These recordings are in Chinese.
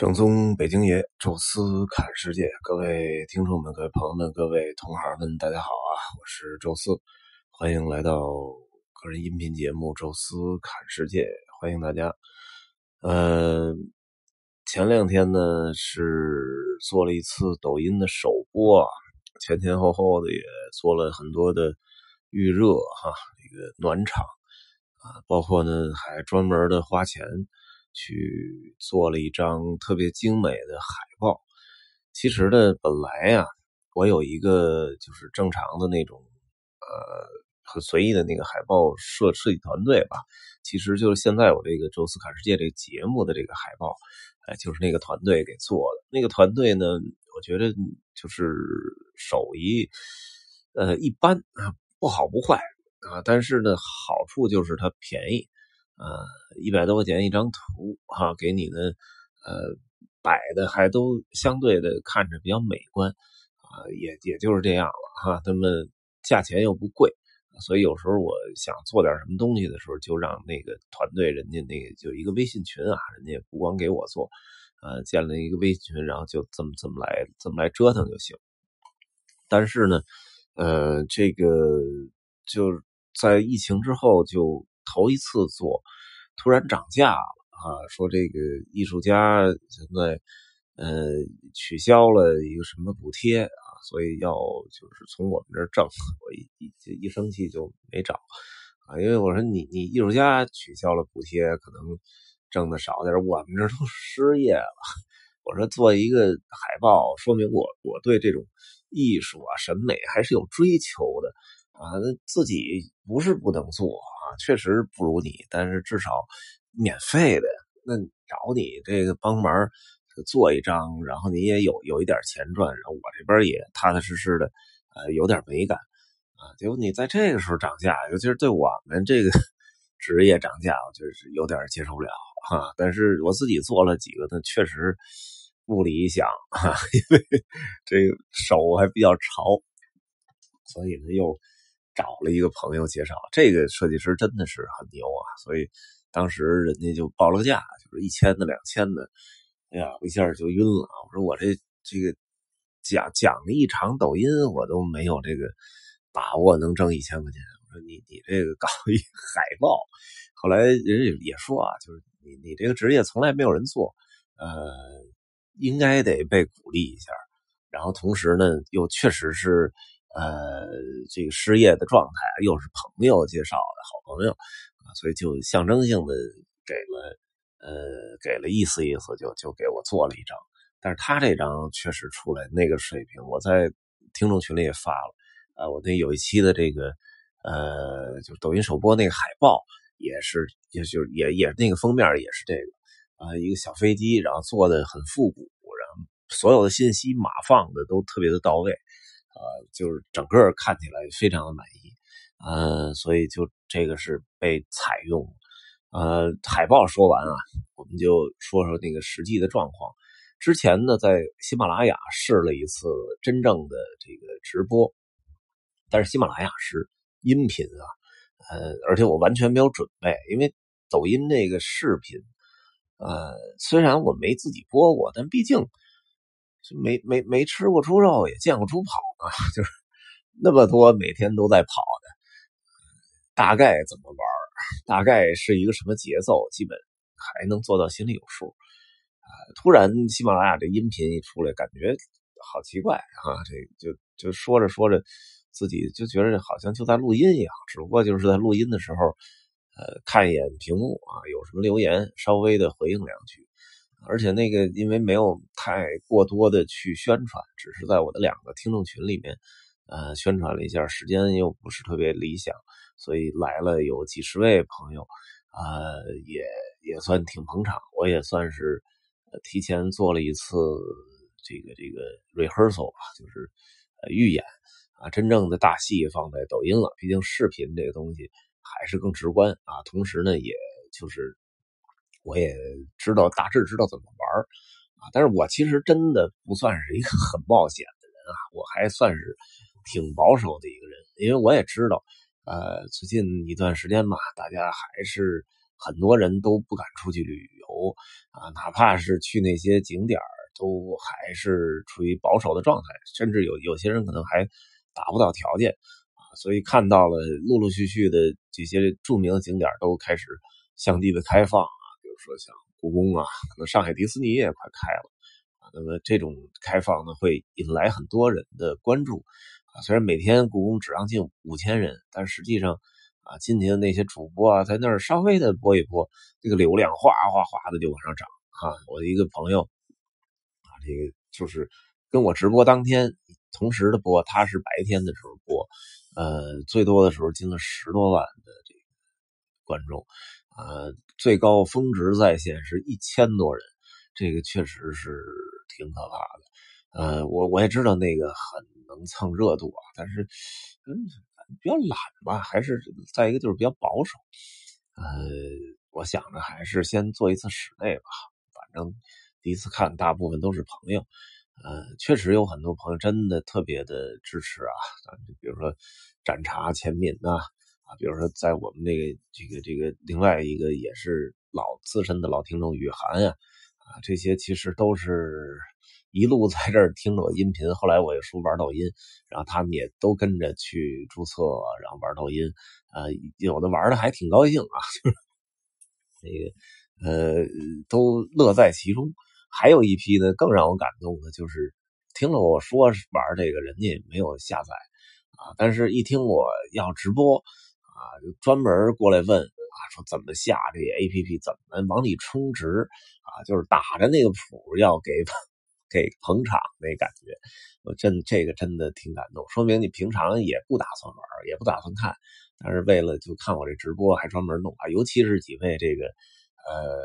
正宗北京爷，宙斯看世界，各位听众们、各位朋友们、各位同行们，大家好啊！我是宙斯，欢迎来到个人音频节目《宙斯看世界》，欢迎大家。呃，前两天呢是做了一次抖音的首播，前前后后的也做了很多的预热哈，这个暖场啊，包括呢还专门的花钱。去做了一张特别精美的海报。其实呢，本来呀，我有一个就是正常的那种，呃，很随意的那个海报设设计团队吧。其实就是现在我这个《周斯卡世界》这个节目的这个海报，哎，就是那个团队给做的。那个团队呢，我觉得就是手艺，呃，一般啊，不好不坏啊，但是呢，好处就是它便宜。呃，一百多块钱一张图哈，给你的呃摆的还都相对的看着比较美观啊，也也就是这样了哈。他们价钱又不贵，所以有时候我想做点什么东西的时候，就让那个团队人家那个就一个微信群啊，人家不光给我做，呃，建了一个微信群，然后就这么这么来这么来折腾就行。但是呢，呃，这个就在疫情之后就。头一次做，突然涨价了啊！说这个艺术家现在呃取消了一个什么补贴啊，所以要就是从我们这儿挣。我一一一生气就没找啊，因为我说你你艺术家取消了补贴，可能挣的少点，我们这都失业了。我说做一个海报，说明我我对这种艺术啊审美还是有追求的啊，自己不是不能做。确实不如你，但是至少免费的，那找你这个帮忙做一张，然后你也有有一点钱赚，然后我这边也踏踏实实的，呃，有点美感啊。结果你在这个时候涨价，尤其是对我们这个 职业涨价，我就是有点接受不了哈。但是我自己做了几个，呢，确实不理想，因为这个手还比较潮，所以呢又。找了一个朋友介绍，这个设计师真的是很牛啊，所以当时人家就报了个价，就是一千的、两千的，哎呀，我一下就晕了。我说我这这个讲讲了一场抖音，我都没有这个把握能挣一千块钱。我说你你这个搞一海报，后来人家也说啊，就是你你这个职业从来没有人做，呃，应该得被鼓励一下。然后同时呢，又确实是。呃，这个失业的状态又是朋友介绍的好朋友啊，所以就象征性的给了呃给了意思意思，就就给我做了一张。但是他这张确实出来那个水平，我在听众群里也发了啊，我那有一期的这个呃，就抖音首播那个海报也是，也就也也那个封面也是这个啊，一个小飞机，然后做的很复古，然后所有的信息码放的都特别的到位。呃，就是整个看起来非常的满意，呃，所以就这个是被采用。呃，海报说完啊，我们就说说那个实际的状况。之前呢，在喜马拉雅试了一次真正的这个直播，但是喜马拉雅是音频啊，呃，而且我完全没有准备，因为抖音那个视频，呃，虽然我没自己播过，但毕竟。没没没吃过猪肉，也见过猪跑啊，就是那么多每天都在跑的，大概怎么玩，大概是一个什么节奏，基本还能做到心里有数啊。突然喜马拉雅这音频一出来，感觉好奇怪啊，这就就说着说着，自己就觉得好像就在录音一样，只不过就是在录音的时候，呃，看一眼屏幕啊，有什么留言，稍微的回应两句。而且那个，因为没有太过多的去宣传，只是在我的两个听众群里面，呃，宣传了一下，时间又不是特别理想，所以来了有几十位朋友，呃，也也算挺捧场。我也算是提前做了一次这个这个 rehearsal 吧，就是预演啊，真正的大戏放在抖音了。毕竟视频这个东西还是更直观啊，同时呢，也就是。我也知道大致知道怎么玩啊，但是我其实真的不算是一个很冒险的人啊，我还算是挺保守的一个人，因为我也知道，呃，最近一段时间吧，大家还是很多人都不敢出去旅游啊，哪怕是去那些景点都还是处于保守的状态，甚至有有些人可能还达不到条件啊。所以看到了陆陆续续的这些著名的景点都开始向地的开放，说像故宫啊，可能上海迪士尼也快开了啊。那么这种开放呢，会引来很多人的关注啊。虽然每天故宫只让进五千人，但实际上。啊，进去的那些主播啊，在那儿稍微的播一播，这个流量哗哗哗的就往上涨啊！我的一个朋友啊，这个就是跟我直播当天同时的播，他是白天的时候播，呃，最多的时候进了十多万的这个观众，呃最高峰值在线是一千多人，这个确实是挺可怕的。呃，我我也知道那个很能蹭热度啊，但是嗯。比较懒吧，还是再一个就是比较保守。呃，我想着还是先做一次室内吧，反正第一次看大部分都是朋友。呃，确实有很多朋友真的特别的支持啊，比如说展茶钱敏呐，啊，比如说在我们那个这个这个另外一个也是老资深的老听众雨涵呀，啊，这些其实都是。一路在这儿听着我音频，后来我也说玩抖音，然后他们也都跟着去注册，然后玩抖音，呃，有的玩的还挺高兴啊，那个呃都乐在其中。还有一批呢，更让我感动的就是听了我说玩这个，人家也没有下载啊，但是一听我要直播啊，就专门过来问啊，说怎么下这 APP，怎么往里充值啊，就是打着那个谱要给。给捧场那感觉，我真这个真的挺感动，说明你平常也不打算玩，也不打算看，但是为了就看我这直播还专门弄啊，尤其是几位这个呃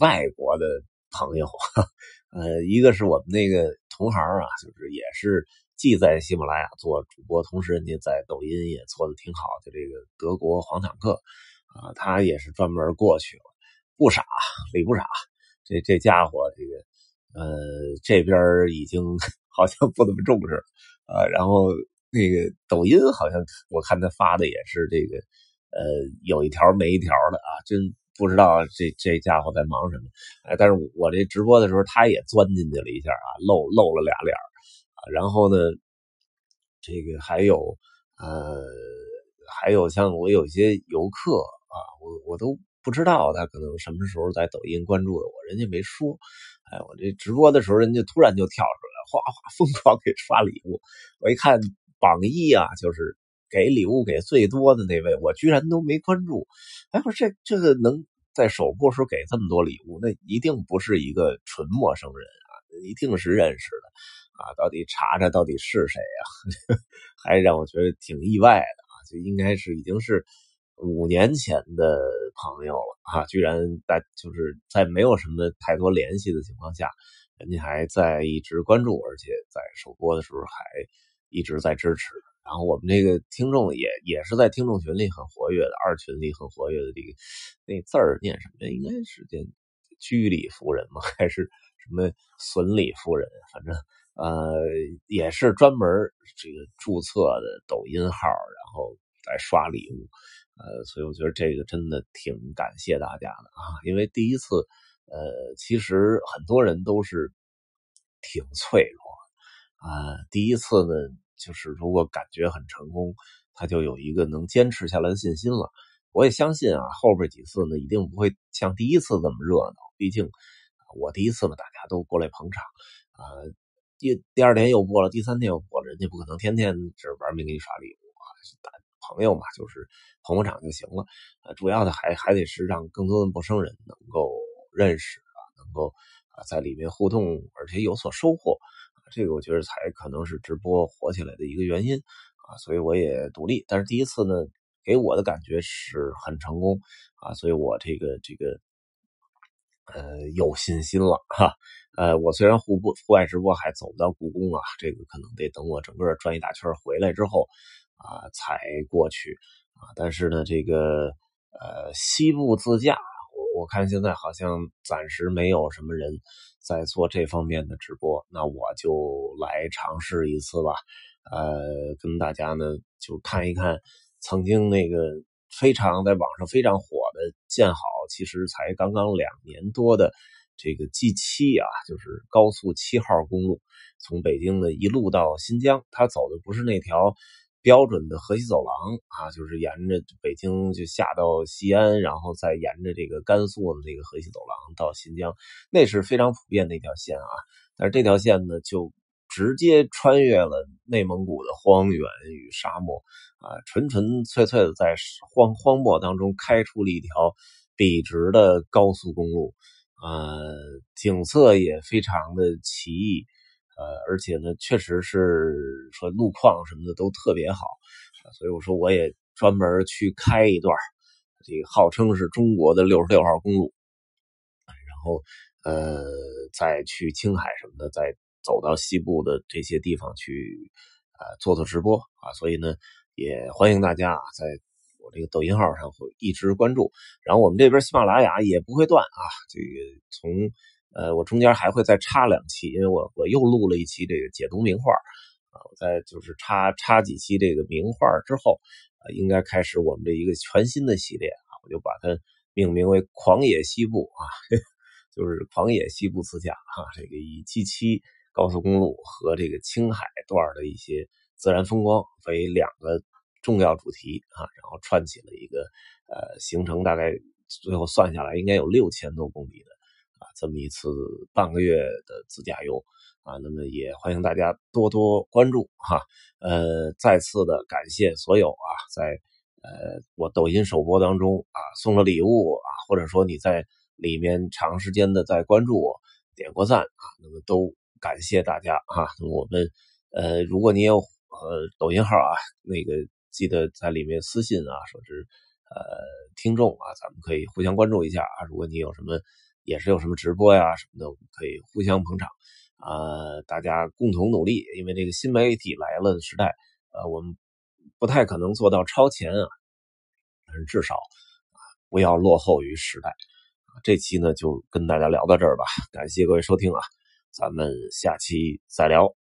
外国的朋友，呃，一个是我们那个同行啊，就是也是既在喜马拉雅做主播，同时人家在抖音也做的挺好的，这个德国黄坦克啊，他也是专门过去了，不傻，理不傻，这这家伙这个。呃，这边已经 好像不怎么重视啊。然后那个抖音好像我看他发的也是这个，呃，有一条没一条的啊，真不知道这这家伙在忙什么。哎，但是我这直播的时候，他也钻进去了一下啊，露露了俩脸。然后呢，这个还有呃，还有像我有些游客啊，我我都不知道他可能什么时候在抖音关注的我，人家没说。哎，我这直播的时候，人家突然就跳出来，哗哗疯狂给刷礼物。我一看榜一啊，就是给礼物给最多的那位，我居然都没关注。哎，我这这个能在首播时候给这么多礼物，那一定不是一个纯陌生人啊，一定是认识的啊。到底查查到底是谁啊？还让我觉得挺意外的啊，就应该是已经是。五年前的朋友了啊，居然在就是在没有什么太多联系的情况下，人家还在一直关注，而且在首播的时候还一直在支持。然后我们这个听众也也是在听众群里很活跃的，二群里很活跃的。这个那字儿念什么？应该是叫居里夫人吗？还是什么损里夫人？反正呃也是专门这个注册的抖音号，然后来刷礼物。呃，所以我觉得这个真的挺感谢大家的啊，因为第一次，呃，其实很多人都是挺脆弱啊。第一次呢，就是如果感觉很成功，他就有一个能坚持下来的信心了。我也相信啊，后边几次呢，一定不会像第一次这么热闹。毕竟我第一次嘛，大家都过来捧场啊。第第二天又播了，第三天又播了，人家不可能天天是玩命给你刷礼物啊。朋友嘛，就是捧捧场就行了，呃，主要的还还得是让更多的陌生人能够认识啊，能够啊在里面互动，而且有所收获，这个我觉得才可能是直播火起来的一个原因啊，所以我也独立，但是第一次呢，给我的感觉是很成功啊，所以我这个这个呃有信心了哈，呃，我虽然户部户外直播还走不到故宫啊，这个可能得等我整个转一大圈回来之后。啊，才过去啊！但是呢，这个呃，西部自驾，我我看现在好像暂时没有什么人在做这方面的直播，那我就来尝试一次吧。呃，跟大家呢就看一看曾经那个非常在网上非常火的建好，其实才刚刚两年多的这个 G 七啊，就是高速七号公路，从北京呢一路到新疆，它走的不是那条标准的河西走廊啊，就是沿着北京就下到西安，然后再沿着这个甘肃的这个河西走廊到新疆，那是非常普遍的一条线啊。但是这条线呢，就直接穿越了内蒙古的荒原与沙漠啊，纯纯粹粹的在荒荒漠当中开出了一条笔直的高速公路，呃，景色也非常的奇异，呃，而且呢，确实是说路况什么的都特别好，所以我说我也专门去开一段这个号称是中国的六十六号公路，然后呃，再去青海什么的，再。走到西部的这些地方去，呃，做做直播啊，所以呢，也欢迎大家在我这个抖音号上会一直关注。然后我们这边喜马拉雅也不会断啊，这个从呃，我中间还会再插两期，因为我我又录了一期这个解读名画啊，我在就是插插几期这个名画之后啊，应该开始我们这一个全新的系列啊，我就把它命名为《狂野西部》啊，就是《狂野西部自驾》哈，这个以 G 七。高速公路和这个青海段的一些自然风光为两个重要主题啊，然后串起了一个呃行程，大概最后算下来应该有六千多公里的啊这么一次半个月的自驾游啊，那么也欢迎大家多多关注哈，呃，再次的感谢所有啊在呃我抖音首播当中啊送了礼物啊，或者说你在里面长时间的在关注我点过赞啊，那么都。感谢大家哈，我们呃，如果你有呃抖音号啊，那个记得在里面私信啊，说是呃听众啊，咱们可以互相关注一下啊。如果你有什么也是有什么直播呀什么的，我们可以互相捧场啊，大家共同努力。因为这个新媒体来了的时代，呃，我们不太可能做到超前啊，但是至少啊不要落后于时代。这期呢就跟大家聊到这儿吧，感谢各位收听啊。咱们下期再聊。